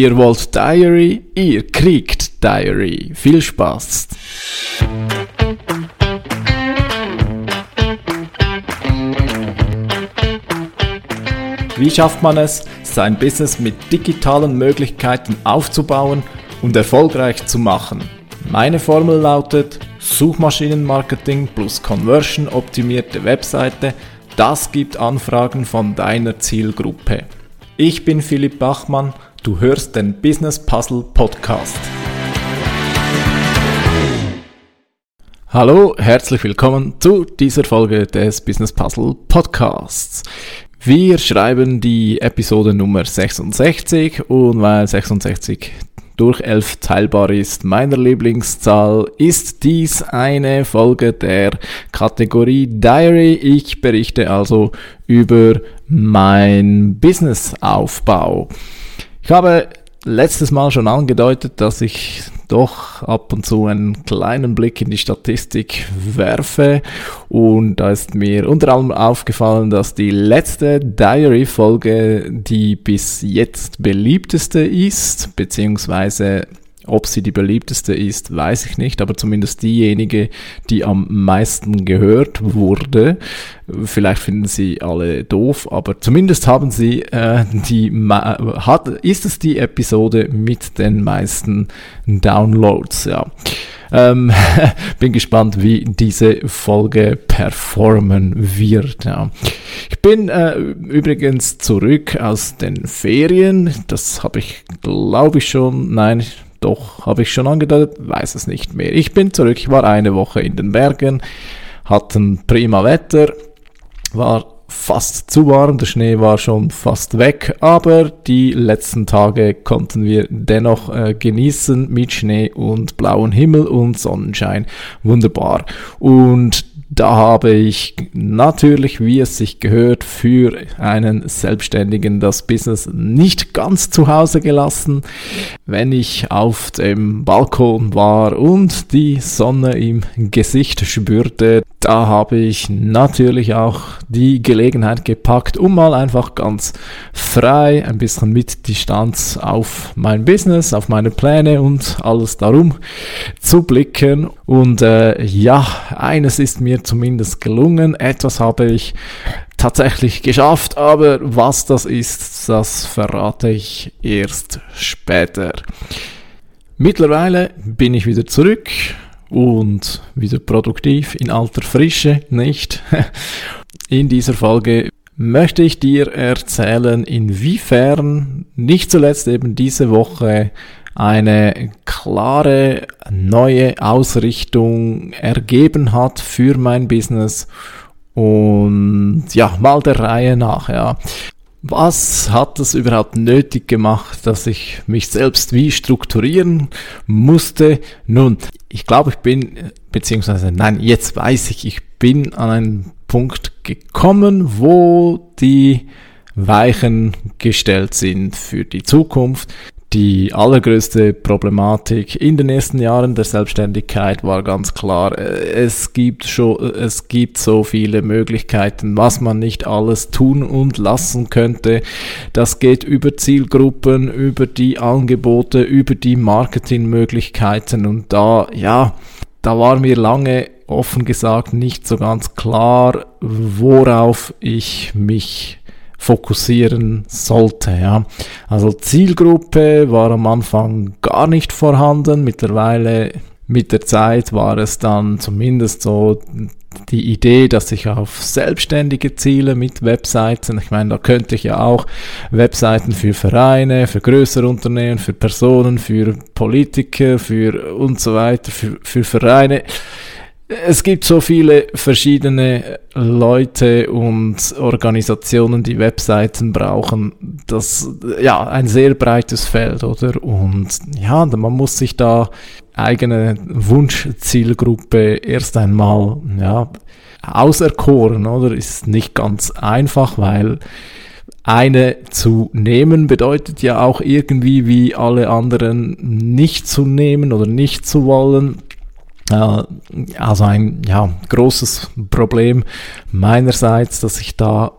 Ihr wollt Diary, ihr kriegt Diary. Viel Spaß! Wie schafft man es, sein Business mit digitalen Möglichkeiten aufzubauen und erfolgreich zu machen? Meine Formel lautet Suchmaschinenmarketing plus Conversion optimierte Webseite. Das gibt Anfragen von deiner Zielgruppe. Ich bin Philipp Bachmann, du hörst den Business Puzzle Podcast. Hallo, herzlich willkommen zu dieser Folge des Business Puzzle Podcasts. Wir schreiben die Episode Nummer 66 und weil 66 durch 11 teilbar ist, meiner Lieblingszahl, ist dies eine Folge der Kategorie Diary. Ich berichte also über mein Businessaufbau. Ich habe letztes Mal schon angedeutet, dass ich doch ab und zu einen kleinen Blick in die Statistik werfe. Und da ist mir unter anderem aufgefallen, dass die letzte Diary-Folge die bis jetzt beliebteste ist, beziehungsweise ob sie die beliebteste ist, weiß ich nicht, aber zumindest diejenige, die am meisten gehört wurde. Vielleicht finden sie alle doof, aber zumindest haben sie äh, die hat ist es die Episode mit den meisten Downloads, ja. Ähm, bin gespannt, wie diese Folge performen wird. Ja. Ich bin äh, übrigens zurück aus den Ferien. Das habe ich, glaube ich, schon. Nein, doch, habe ich schon angedeutet, weiß es nicht mehr. Ich bin zurück, ich war eine Woche in den Bergen, hatten prima Wetter, war fast zu warm, der Schnee war schon fast weg, aber die letzten Tage konnten wir dennoch äh, genießen mit Schnee und blauem Himmel und Sonnenschein. Wunderbar. Und da habe ich natürlich, wie es sich gehört, für einen Selbstständigen das Business nicht ganz zu Hause gelassen. Wenn ich auf dem Balkon war und die Sonne im Gesicht spürte, da habe ich natürlich auch die Gelegenheit gepackt, um mal einfach ganz frei ein bisschen mit Distanz auf mein Business, auf meine Pläne und alles darum zu blicken. Und äh, ja, eines ist mir zumindest gelungen. Etwas habe ich tatsächlich geschafft, aber was das ist, das verrate ich erst später. Mittlerweile bin ich wieder zurück und wieder produktiv in alter Frische, nicht? In dieser Folge möchte ich dir erzählen, inwiefern nicht zuletzt eben diese Woche eine klare neue Ausrichtung ergeben hat für mein Business und ja, mal der Reihe nach, ja. Was hat es überhaupt nötig gemacht, dass ich mich selbst wie strukturieren musste? Nun, ich glaube, ich bin, beziehungsweise nein, jetzt weiß ich, ich bin an einen Punkt gekommen, wo die Weichen gestellt sind für die Zukunft. Die allergrößte Problematik in den ersten Jahren der Selbstständigkeit war ganz klar, äh, es gibt schon, es gibt so viele Möglichkeiten, was man nicht alles tun und lassen könnte. Das geht über Zielgruppen, über die Angebote, über die Marketingmöglichkeiten und da, ja, da war mir lange offen gesagt nicht so ganz klar, worauf ich mich fokussieren sollte. Ja. Also Zielgruppe war am Anfang gar nicht vorhanden. Mittlerweile mit der Zeit war es dann zumindest so die Idee, dass ich auf selbstständige Ziele mit Webseiten, ich meine, da könnte ich ja auch Webseiten für Vereine, für größere Unternehmen, für Personen, für Politiker, für und so weiter, für, für Vereine es gibt so viele verschiedene Leute und Organisationen, die Webseiten brauchen. Das, ja, ein sehr breites Feld, oder? Und ja, man muss sich da eigene Wunschzielgruppe erst einmal, ja, auserkoren, oder? Ist nicht ganz einfach, weil eine zu nehmen bedeutet ja auch irgendwie wie alle anderen nicht zu nehmen oder nicht zu wollen also ein ja, großes Problem meinerseits, dass ich da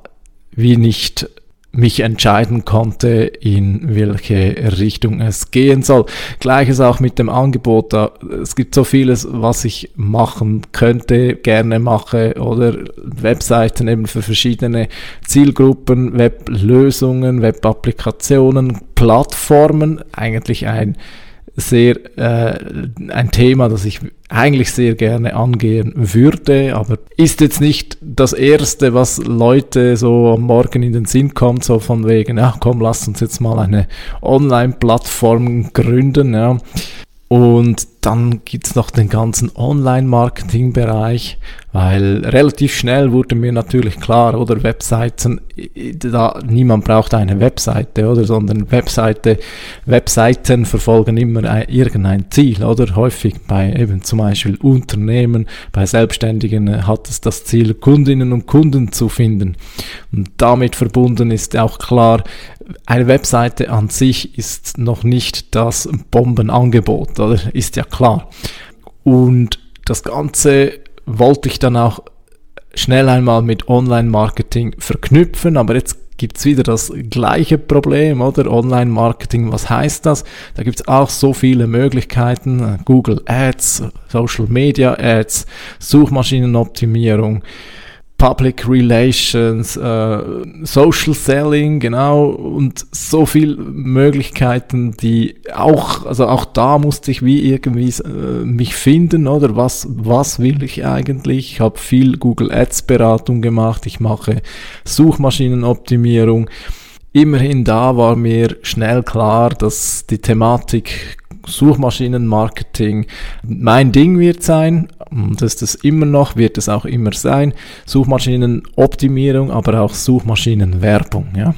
wie nicht mich entscheiden konnte, in welche Richtung es gehen soll. Gleiches auch mit dem Angebot. Da, es gibt so vieles, was ich machen könnte, gerne mache oder Webseiten eben für verschiedene Zielgruppen, Weblösungen, Webapplikationen, Plattformen. Eigentlich ein sehr äh, ein Thema, das ich eigentlich sehr gerne angehen würde, aber ist jetzt nicht das erste, was Leute so am Morgen in den Sinn kommt, so von wegen, ja komm, lass uns jetzt mal eine Online-Plattform gründen, ja. Und dann gibt's noch den ganzen Online-Marketing-Bereich, weil relativ schnell wurde mir natürlich klar, oder Webseiten, da niemand braucht eine Webseite, oder, sondern Webseite, Webseiten verfolgen immer ein, irgendein Ziel, oder häufig bei eben zum Beispiel Unternehmen, bei Selbstständigen äh, hat es das Ziel, Kundinnen und Kunden zu finden. Und damit verbunden ist auch klar, eine Webseite an sich ist noch nicht das Bombenangebot, oder? Ist ja klar. Und das Ganze wollte ich dann auch schnell einmal mit Online-Marketing verknüpfen, aber jetzt gibt's wieder das gleiche Problem, oder? Online-Marketing, was heißt das? Da gibt's auch so viele Möglichkeiten. Google Ads, Social Media Ads, Suchmaschinenoptimierung. Public Relations, äh, Social Selling, genau, und so viel Möglichkeiten, die auch, also auch da musste ich wie irgendwie äh, mich finden, oder was, was will ich eigentlich? Ich habe viel Google Ads Beratung gemacht, ich mache Suchmaschinenoptimierung. Immerhin da war mir schnell klar, dass die Thematik Suchmaschinenmarketing mein Ding wird sein. Das ist es immer noch, wird es auch immer sein. Suchmaschinenoptimierung, aber auch Suchmaschinenwerbung, ja.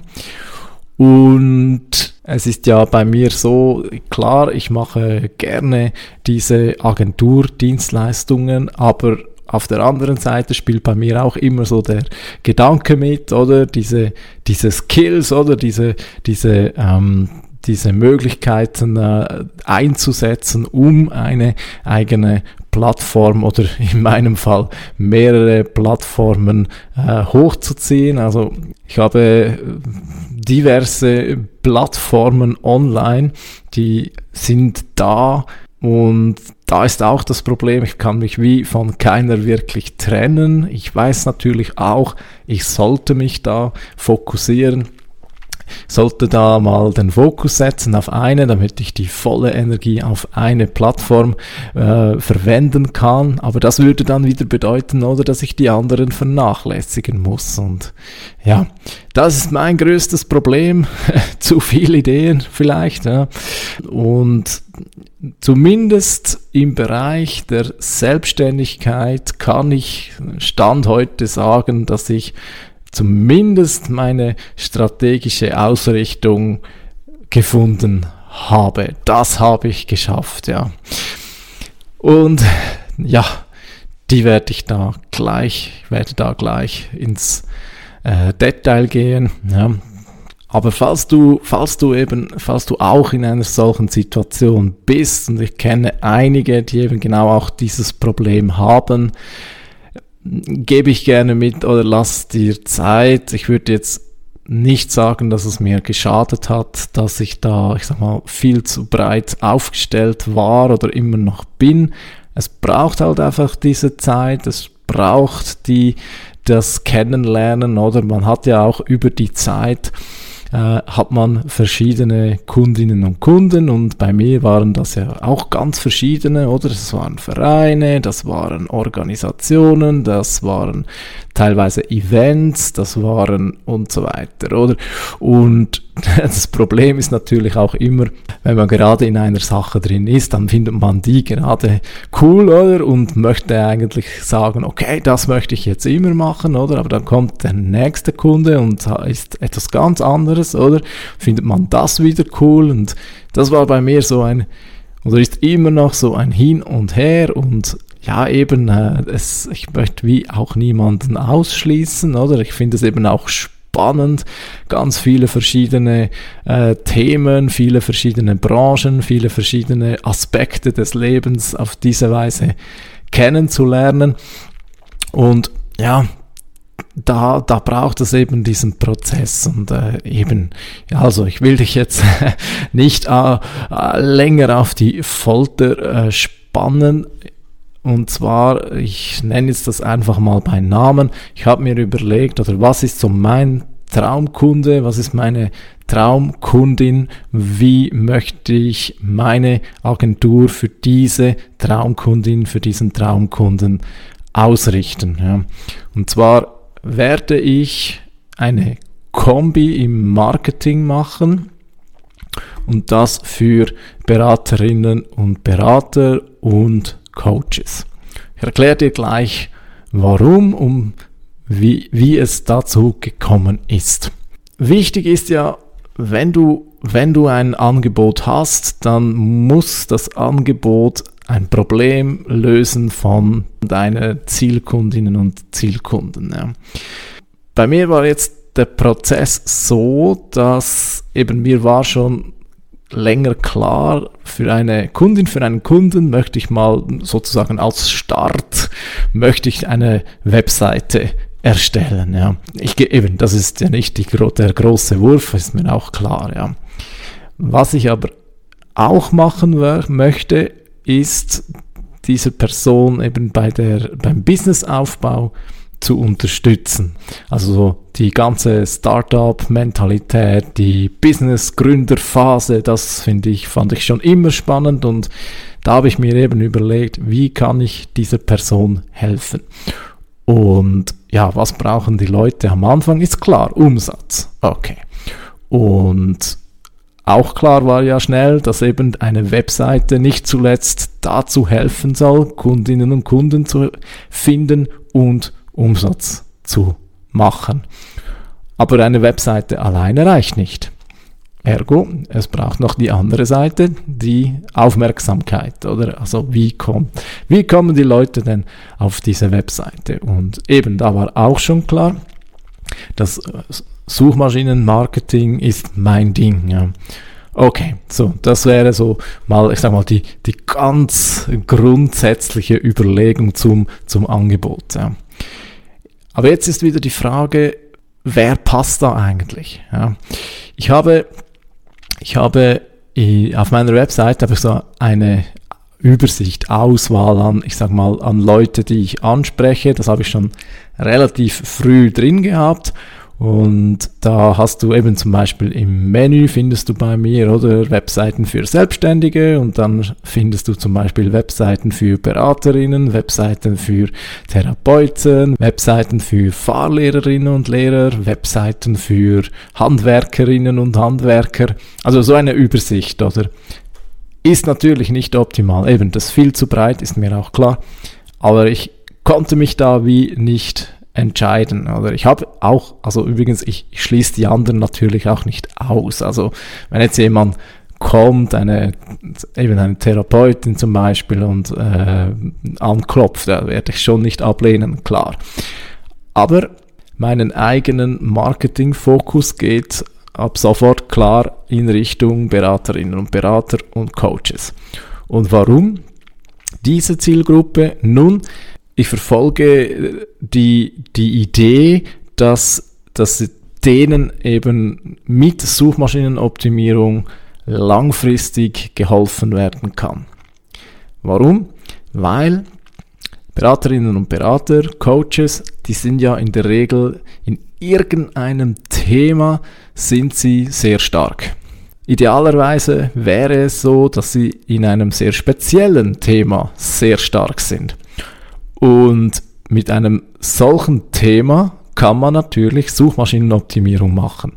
Und es ist ja bei mir so, klar, ich mache gerne diese Agenturdienstleistungen, aber auf der anderen Seite spielt bei mir auch immer so der Gedanke mit, oder diese, diese Skills, oder diese, diese ähm, diese Möglichkeiten äh, einzusetzen, um eine eigene Plattform oder in meinem Fall mehrere Plattformen äh, hochzuziehen. Also ich habe diverse Plattformen online, die sind da und da ist auch das Problem, ich kann mich wie von keiner wirklich trennen. Ich weiß natürlich auch, ich sollte mich da fokussieren sollte da mal den Fokus setzen auf eine, damit ich die volle Energie auf eine Plattform äh, verwenden kann. Aber das würde dann wieder bedeuten, oder, dass ich die anderen vernachlässigen muss. Und ja, das ist mein größtes Problem. Zu viele Ideen vielleicht. Ja. Und zumindest im Bereich der Selbstständigkeit kann ich Stand heute sagen, dass ich zumindest meine strategische Ausrichtung gefunden habe. Das habe ich geschafft, ja. Und ja, die werde ich da gleich, werde da gleich ins äh, Detail gehen. Ja. Aber falls du, falls du eben, falls du auch in einer solchen Situation bist, und ich kenne einige, die eben genau auch dieses Problem haben, gebe ich gerne mit oder lass dir Zeit. Ich würde jetzt nicht sagen, dass es mir geschadet hat, dass ich da, ich sag mal, viel zu breit aufgestellt war oder immer noch bin. Es braucht halt einfach diese Zeit, es braucht die, das Kennenlernen oder man hat ja auch über die Zeit äh, hat man verschiedene Kundinnen und Kunden und bei mir waren das ja auch ganz verschiedene, oder? Das waren Vereine, das waren Organisationen, das waren teilweise Events, das waren und so weiter, oder? Und das Problem ist natürlich auch immer, wenn man gerade in einer Sache drin ist, dann findet man die gerade cool, oder? Und möchte eigentlich sagen, okay, das möchte ich jetzt immer machen, oder? Aber dann kommt der nächste Kunde und ist etwas ganz anderes, oder? Findet man das wieder cool? Und das war bei mir so ein, oder ist immer noch so ein Hin und Her und ja, eben, äh, es, ich möchte wie auch niemanden ausschließen, oder? Ich finde es eben auch spannend, ganz viele verschiedene äh, Themen, viele verschiedene Branchen, viele verschiedene Aspekte des Lebens auf diese Weise kennenzulernen. Und ja, da, da braucht es eben diesen Prozess und äh, eben, also ich will dich jetzt nicht äh, äh, länger auf die Folter äh, spannen. Und zwar, ich nenne jetzt das einfach mal bei Namen. Ich habe mir überlegt, oder was ist so mein Traumkunde, was ist meine Traumkundin, wie möchte ich meine Agentur für diese Traumkundin, für diesen Traumkunden ausrichten. Ja. Und zwar werde ich eine Kombi im Marketing machen und das für Beraterinnen und Berater und Coaches. Ich erkläre dir gleich, warum und wie, wie es dazu gekommen ist. Wichtig ist ja, wenn du, wenn du ein Angebot hast, dann muss das Angebot ein Problem lösen von deinen Zielkundinnen und Zielkunden. Ja. Bei mir war jetzt der Prozess so, dass eben mir war schon länger klar, für eine Kundin, für einen Kunden möchte ich mal sozusagen als Start, möchte ich eine Webseite erstellen. Ja. Ich, eben, das ist ja nicht die, der große Wurf, ist mir auch klar. Ja. Was ich aber auch machen möchte, ist diese Person eben bei der, beim Businessaufbau zu unterstützen. Also die ganze Startup-Mentalität, die Business-Gründerphase, das finde ich, fand ich schon immer spannend und da habe ich mir eben überlegt, wie kann ich dieser Person helfen? Und ja, was brauchen die Leute am Anfang? Ist klar, Umsatz. Okay. Und auch klar war ja schnell, dass eben eine Webseite nicht zuletzt dazu helfen soll, Kundinnen und Kunden zu finden und Umsatz zu machen. Aber eine Webseite alleine reicht nicht. Ergo, es braucht noch die andere Seite, die Aufmerksamkeit, oder? Also wie kommt, wie kommen die Leute denn auf diese Webseite? Und eben, da war auch schon klar, dass Suchmaschinenmarketing ist mein Ding. Ja. Okay, so, das wäre so mal, ich sag mal, die, die ganz grundsätzliche Überlegung zum, zum Angebot. Ja. Aber jetzt ist wieder die Frage, wer passt da eigentlich? Ja. Ich habe, ich habe auf meiner Website habe ich so eine Übersicht, Auswahl an, ich sag mal, an Leute, die ich anspreche. Das habe ich schon relativ früh drin gehabt und da hast du eben zum Beispiel im Menü findest du bei mir oder Webseiten für Selbstständige und dann findest du zum Beispiel Webseiten für Beraterinnen, Webseiten für Therapeuten, Webseiten für Fahrlehrerinnen und Lehrer, Webseiten für Handwerkerinnen und Handwerker. Also so eine Übersicht, oder? Ist natürlich nicht optimal. Eben, das ist viel zu breit, ist mir auch klar. Aber ich konnte mich da wie nicht entscheiden. Oder ich habe auch, also übrigens, ich, ich schließe die anderen natürlich auch nicht aus. Also wenn jetzt jemand kommt, eine eben eine Therapeutin zum Beispiel und äh, anklopft, da werde ich schon nicht ablehnen, klar. Aber meinen eigenen Marketingfokus geht ab sofort klar in Richtung Beraterinnen und Berater und Coaches. Und warum diese Zielgruppe? Nun, ich verfolge die, die Idee, dass, dass denen eben mit Suchmaschinenoptimierung langfristig geholfen werden kann. Warum? Weil Beraterinnen und Berater, Coaches, die sind ja in der Regel in irgendeinem Thema sind sie sehr stark. Idealerweise wäre es so, dass sie in einem sehr speziellen Thema sehr stark sind. Und mit einem solchen Thema kann man natürlich Suchmaschinenoptimierung machen.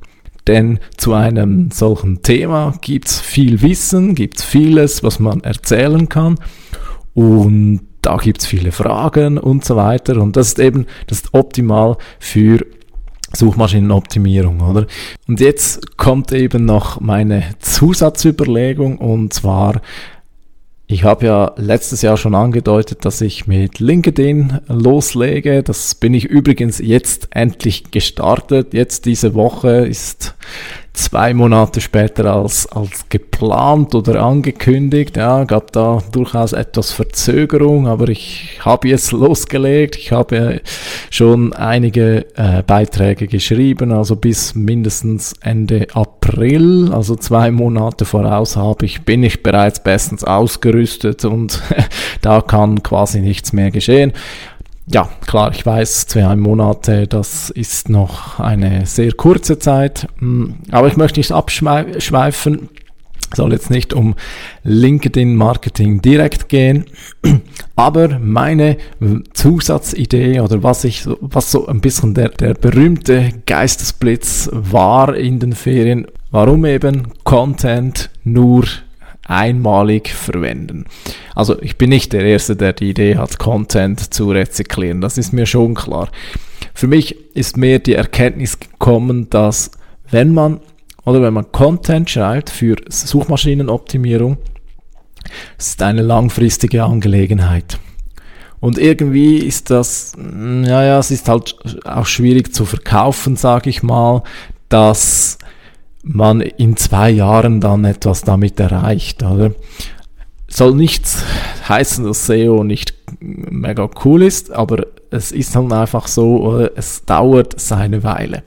Denn zu einem solchen Thema gibt's viel Wissen, gibt's vieles, was man erzählen kann. Und da gibt's viele Fragen und so weiter. Und das ist eben das ist optimal für Suchmaschinenoptimierung, oder? Und jetzt kommt eben noch meine Zusatzüberlegung und zwar ich habe ja letztes Jahr schon angedeutet, dass ich mit LinkedIn loslege. Das bin ich übrigens jetzt endlich gestartet. Jetzt diese Woche ist zwei Monate später als, als geplant oder angekündigt. Ja, gab da durchaus etwas Verzögerung, aber ich habe jetzt losgelegt. Ich habe schon einige äh, Beiträge geschrieben, also bis mindestens Ende April, also zwei Monate voraus habe ich, bin ich bereits bestens ausgerüstet und da kann quasi nichts mehr geschehen ja, klar, ich weiß, zwei Monate, das ist noch eine sehr kurze Zeit, hm, aber ich möchte nicht abschweifen, soll jetzt nicht um LinkedIn Marketing direkt gehen, aber meine Zusatzidee oder was ich, was so ein bisschen der, der berühmte Geistesblitz war in den Ferien, warum eben Content nur einmalig verwenden. Also ich bin nicht der Erste, der die Idee hat, Content zu rezyklieren. Das ist mir schon klar. Für mich ist mehr die Erkenntnis gekommen, dass wenn man oder wenn man Content schreibt für Suchmaschinenoptimierung, ist eine langfristige Angelegenheit. Und irgendwie ist das, ja, ja, es ist halt auch schwierig zu verkaufen, sage ich mal, dass man in zwei Jahren dann etwas damit erreicht, oder? Soll nichts heißen, dass SEO nicht mega cool ist, aber es ist dann einfach so, oder? es dauert seine Weile.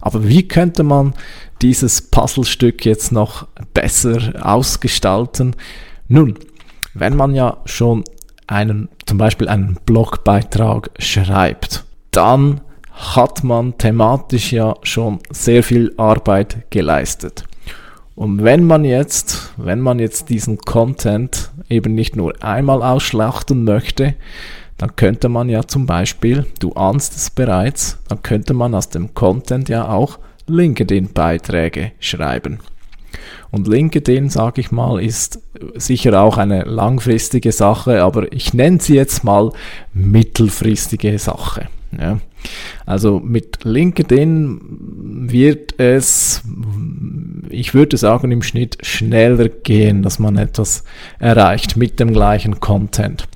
Aber wie könnte man dieses Puzzlestück jetzt noch besser ausgestalten? Nun, wenn man ja schon einen, zum Beispiel einen Blogbeitrag schreibt, dann hat man thematisch ja schon sehr viel Arbeit geleistet. Und wenn man jetzt, wenn man jetzt diesen Content eben nicht nur einmal ausschlachten möchte, dann könnte man ja zum Beispiel, du ahnst es bereits, dann könnte man aus dem Content ja auch LinkedIn-Beiträge schreiben. Und LinkedIn, sage ich mal, ist sicher auch eine langfristige Sache, aber ich nenne sie jetzt mal mittelfristige Sache. Ja. Also mit LinkedIn wird es, ich würde sagen, im Schnitt schneller gehen, dass man etwas erreicht mit dem gleichen Content.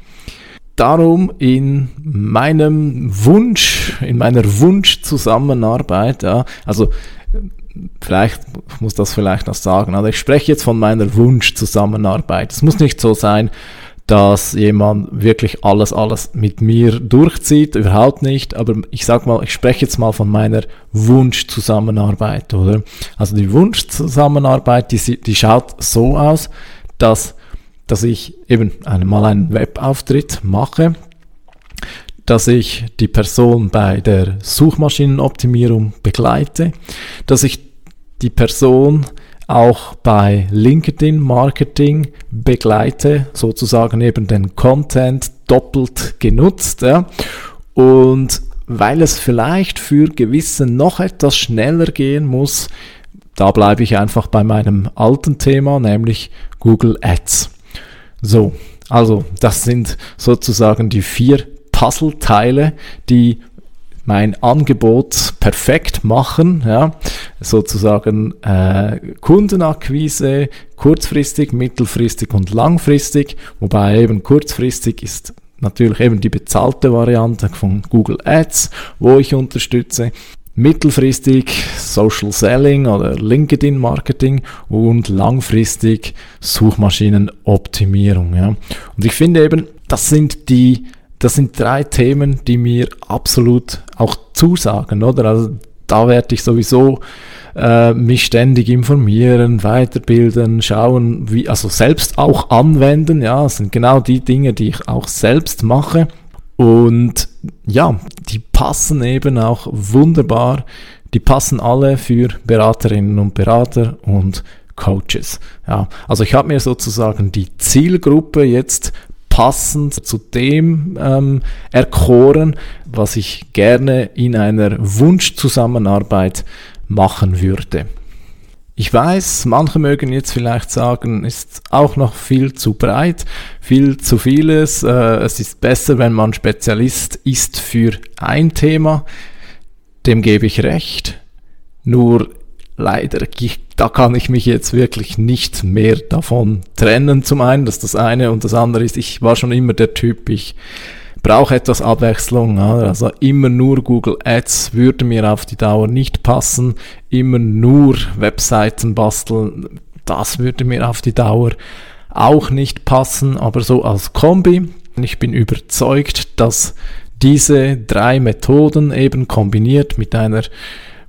Darum in meinem Wunsch, in meiner Wunschzusammenarbeit, ja, also vielleicht muss das vielleicht noch sagen, also ich spreche jetzt von meiner Wunschzusammenarbeit. Es muss nicht so sein, dass jemand wirklich alles, alles mit mir durchzieht, überhaupt nicht, aber ich sag mal, ich spreche jetzt mal von meiner Wunschzusammenarbeit, oder? Also die Wunschzusammenarbeit, die, die schaut so aus, dass, dass ich eben einmal einen Webauftritt mache, dass ich die Person bei der Suchmaschinenoptimierung begleite, dass ich die Person auch bei LinkedIn Marketing begleite, sozusagen eben den Content doppelt genutzt. Ja. Und weil es vielleicht für gewisse noch etwas schneller gehen muss, da bleibe ich einfach bei meinem alten Thema, nämlich Google Ads. So, also das sind sozusagen die vier Puzzleteile, die mein Angebot perfekt machen, ja, sozusagen äh, Kundenakquise, kurzfristig, mittelfristig und langfristig, wobei eben kurzfristig ist natürlich eben die bezahlte Variante von Google Ads, wo ich unterstütze. Mittelfristig Social Selling oder LinkedIn Marketing und langfristig Suchmaschinenoptimierung. Ja. Und ich finde eben, das sind die das sind drei Themen, die mir absolut auch zusagen, oder? Also da werde ich sowieso äh, mich ständig informieren, weiterbilden, schauen, wie, also selbst auch anwenden, ja, das sind genau die Dinge, die ich auch selbst mache. Und ja, die passen eben auch wunderbar, die passen alle für Beraterinnen und Berater und Coaches. Ja, also ich habe mir sozusagen die Zielgruppe jetzt passend zu dem ähm, erkoren, was ich gerne in einer Wunschzusammenarbeit machen würde. Ich weiß, manche mögen jetzt vielleicht sagen, ist auch noch viel zu breit, viel zu vieles. Äh, es ist besser, wenn man Spezialist ist für ein Thema. Dem gebe ich recht. Nur leider, da kann ich mich jetzt wirklich nicht mehr davon trennen. Zum einen, dass das eine und das andere ist, ich war schon immer der Typ, ich brauche etwas Abwechslung. Also immer nur Google Ads würde mir auf die Dauer nicht passen. Immer nur Webseiten basteln, das würde mir auf die Dauer auch nicht passen. Aber so als Kombi, ich bin überzeugt, dass diese drei Methoden eben kombiniert mit einer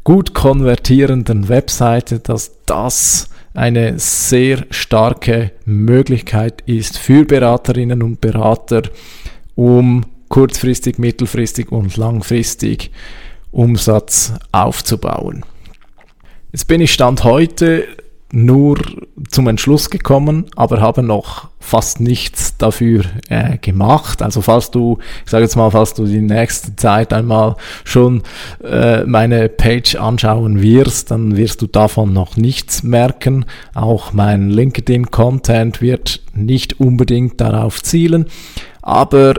gut konvertierenden Webseite, dass das eine sehr starke Möglichkeit ist für Beraterinnen und Berater, um kurzfristig, mittelfristig und langfristig Umsatz aufzubauen. Jetzt bin ich Stand heute nur zum Entschluss gekommen, aber habe noch fast nichts dafür äh, gemacht. Also falls du, ich sage jetzt mal, falls du die nächste Zeit einmal schon äh, meine Page anschauen wirst, dann wirst du davon noch nichts merken. Auch mein LinkedIn-Content wird nicht unbedingt darauf zielen, aber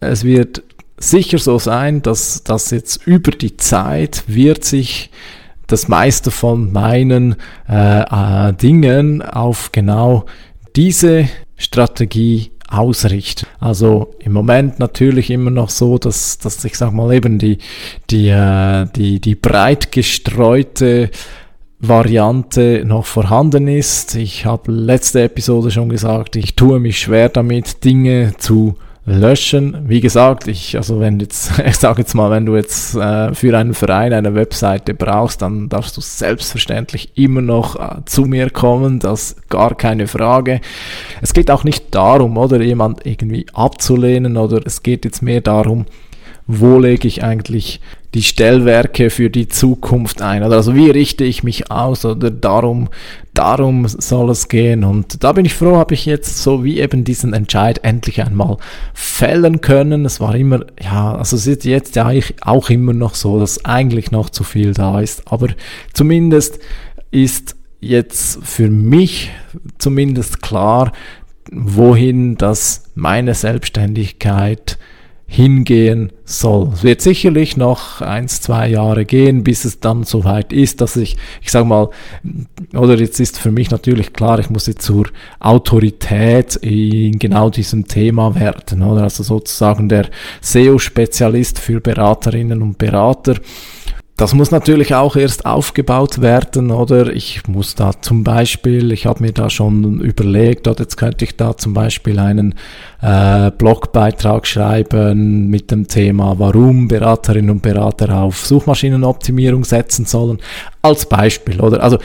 es wird sicher so sein, dass das jetzt über die Zeit wird sich das meiste von meinen äh, äh, Dingen auf genau diese Strategie ausrichten. Also im Moment natürlich immer noch so, dass, dass ich sag mal eben die, die, äh, die, die breit gestreute Variante noch vorhanden ist. Ich habe letzte Episode schon gesagt, ich tue mich schwer damit, Dinge zu löschen. Wie gesagt, ich, also wenn jetzt, ich sage jetzt mal, wenn du jetzt äh, für einen Verein eine Webseite brauchst, dann darfst du selbstverständlich immer noch äh, zu mir kommen, das gar keine Frage. Es geht auch nicht darum, oder jemand irgendwie abzulehnen, oder es geht jetzt mehr darum, wo lege ich eigentlich die Stellwerke für die Zukunft ein. Oder also wie richte ich mich aus oder darum, darum soll es gehen. Und da bin ich froh, habe ich jetzt so wie eben diesen Entscheid endlich einmal fällen können. Es war immer, ja, also es ist jetzt ja auch immer noch so, dass eigentlich noch zu viel da ist. Aber zumindest ist jetzt für mich zumindest klar, wohin das meine Selbstständigkeit hingehen soll. Es wird sicherlich noch eins, zwei Jahre gehen, bis es dann soweit ist, dass ich, ich sag mal, oder jetzt ist für mich natürlich klar, ich muss jetzt zur Autorität in genau diesem Thema werden, oder? Also sozusagen der SEO-Spezialist für Beraterinnen und Berater. Das muss natürlich auch erst aufgebaut werden, oder? Ich muss da zum Beispiel, ich habe mir da schon überlegt, oder jetzt könnte ich da zum Beispiel einen äh, Blogbeitrag schreiben mit dem Thema, warum Beraterinnen und Berater auf Suchmaschinenoptimierung setzen sollen, als Beispiel, oder? Also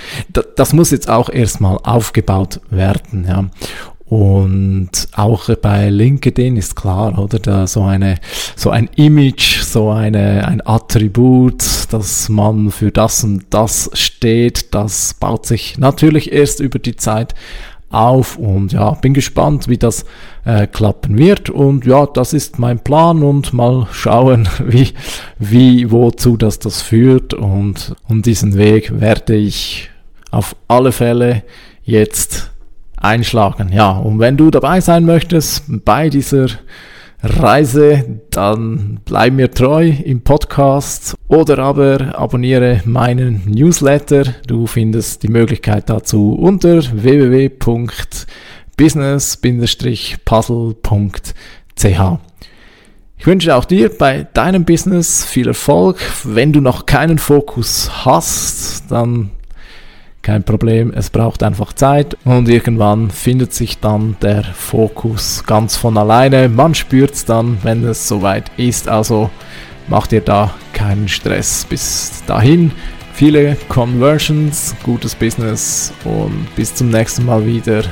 das muss jetzt auch erstmal aufgebaut werden, ja. Und auch bei LinkedIn ist klar, oder? Da so eine, so ein Image, so eine, ein Attribut, dass man für das und das steht, das baut sich natürlich erst über die Zeit auf und ja, bin gespannt, wie das äh, klappen wird und ja, das ist mein Plan und mal schauen, wie, wie, wozu das das führt und, und diesen Weg werde ich auf alle Fälle jetzt einschlagen. Ja, und wenn du dabei sein möchtest bei dieser Reise, dann bleib mir treu im Podcast oder aber abonniere meinen Newsletter. Du findest die Möglichkeit dazu unter www.business-puzzle.ch. Ich wünsche auch dir bei deinem Business viel Erfolg. Wenn du noch keinen Fokus hast, dann kein Problem, es braucht einfach Zeit und irgendwann findet sich dann der Fokus ganz von alleine. Man spürt es dann, wenn es soweit ist. Also macht ihr da keinen Stress. Bis dahin viele Conversions, gutes Business und bis zum nächsten Mal wieder.